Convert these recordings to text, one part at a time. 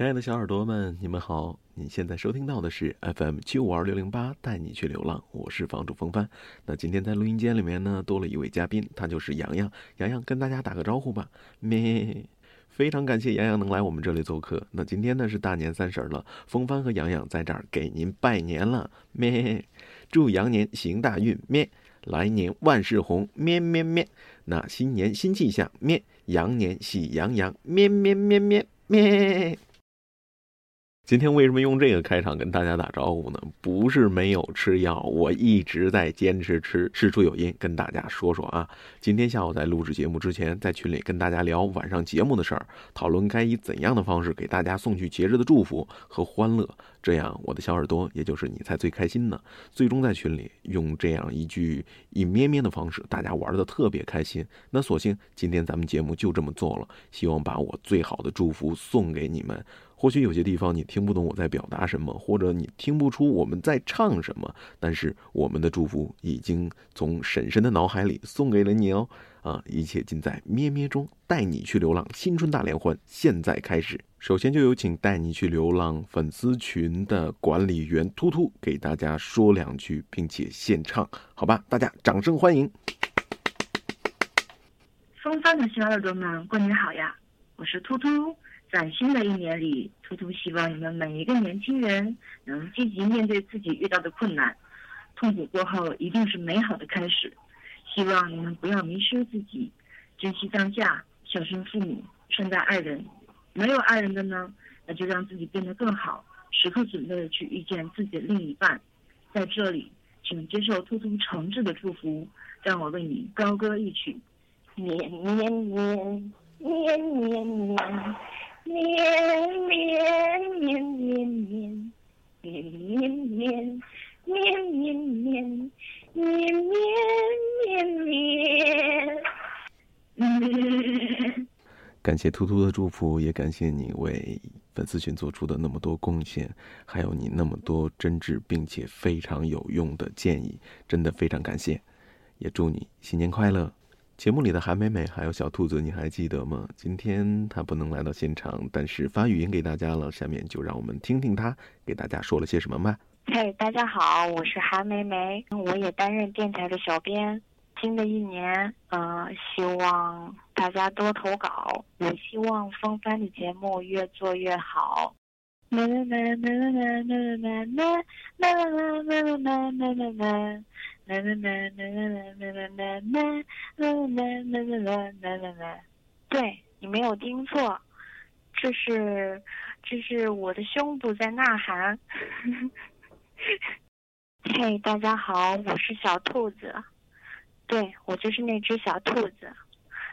亲爱的小耳朵们，你们好！你现在收听到的是 FM 七五二六零八，带你去流浪，我是房主风帆。那今天在录音间里面呢，多了一位嘉宾，他就是洋洋。洋洋跟大家打个招呼吧，咩！非常感谢洋洋能来我们这里做客。那今天呢是大年三十了，风帆和洋洋在这儿给您拜年了，咩！祝羊年行大运，咩！来年万事红，咩咩咩！那新年新气象，咩！羊年喜洋洋，咩咩咩咩咩！今天为什么用这个开场跟大家打招呼呢？不是没有吃药，我一直在坚持吃，事出有因，跟大家说说啊。今天下午在录制节目之前，在群里跟大家聊晚上节目的事儿，讨论该以怎样的方式给大家送去节日的祝福和欢乐，这样我的小耳朵，也就是你才最开心呢。最终在群里用这样一句一咩咩的方式，大家玩的特别开心。那索性今天咱们节目就这么做了，希望把我最好的祝福送给你们。或许有些地方你听不懂我在表达什么，或者你听不出我们在唱什么，但是我们的祝福已经从婶婶的脑海里送给了你哦。啊，一切尽在咩咩中，带你去流浪，新春大联欢，现在开始。首先就有请带你去流浪粉丝群的管理员突突给大家说两句，并且献唱，好吧？大家掌声欢迎。风帆的小耳朵们，过年好呀！我是突突。在新的一年里，突突希望你们每一个年轻人能积极面对自己遇到的困难，痛苦过后一定是美好的开始。希望你们不要迷失自己，珍惜当下，孝顺父母，善待爱人。没有爱人的呢，那就让自己变得更好，时刻准备去遇见自己的另一半。在这里，请接受突突诚挚的祝福，让我为你高歌一曲：年年年年年年。绵绵绵绵绵，绵绵绵，绵绵绵，绵绵绵绵。感谢图图的祝福，也感谢你为粉丝群做出的那么多贡献，还有你那么多真挚并且非常有用的建议，真的非常感谢。也祝你新年快乐。节目里的韩美美还有小兔子，你还记得吗？今天她不能来到现场，但是发语音给大家了。下面就让我们听听她给大家说了些什么吧。嘿，大家好，我是韩梅梅，我也担任电台的小编。新的一年，呃，希望大家多投稿，也希望风帆的节目越做越好。啦啦啦啦啦啦啦啦啦啦啦啦啦啦啦啦啦。啦啦啦啦啦啦啦啦啦啦啦啦啦啦啦啦啦！对你没有听错，这是这是我的胸部在呐喊。嘿，大家好，我是小兔子，对我就是那只小兔子，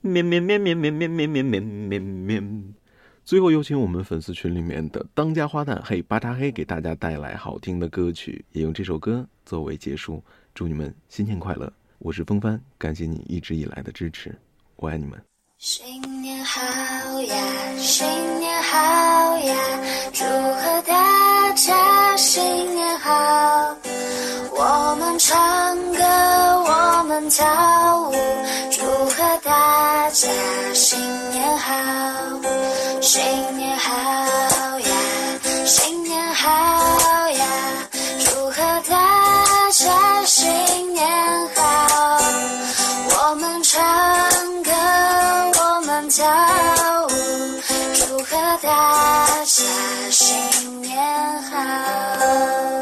绵绵绵绵绵绵绵绵绵绵。最后有请我们粉丝群里面的当家花旦嘿巴扎黑给大家带来好听的歌曲，也用这首歌作为结束。祝你们新年快乐！我是风帆，感谢你一直以来的支持，我爱你们。新年好呀，新年好呀，祝贺大家新年好！我们唱歌，跳舞，祝贺大家新年好。新年好呀，新年好呀，祝贺大家新年好！我们唱歌，我们跳舞，祝贺大家新年好。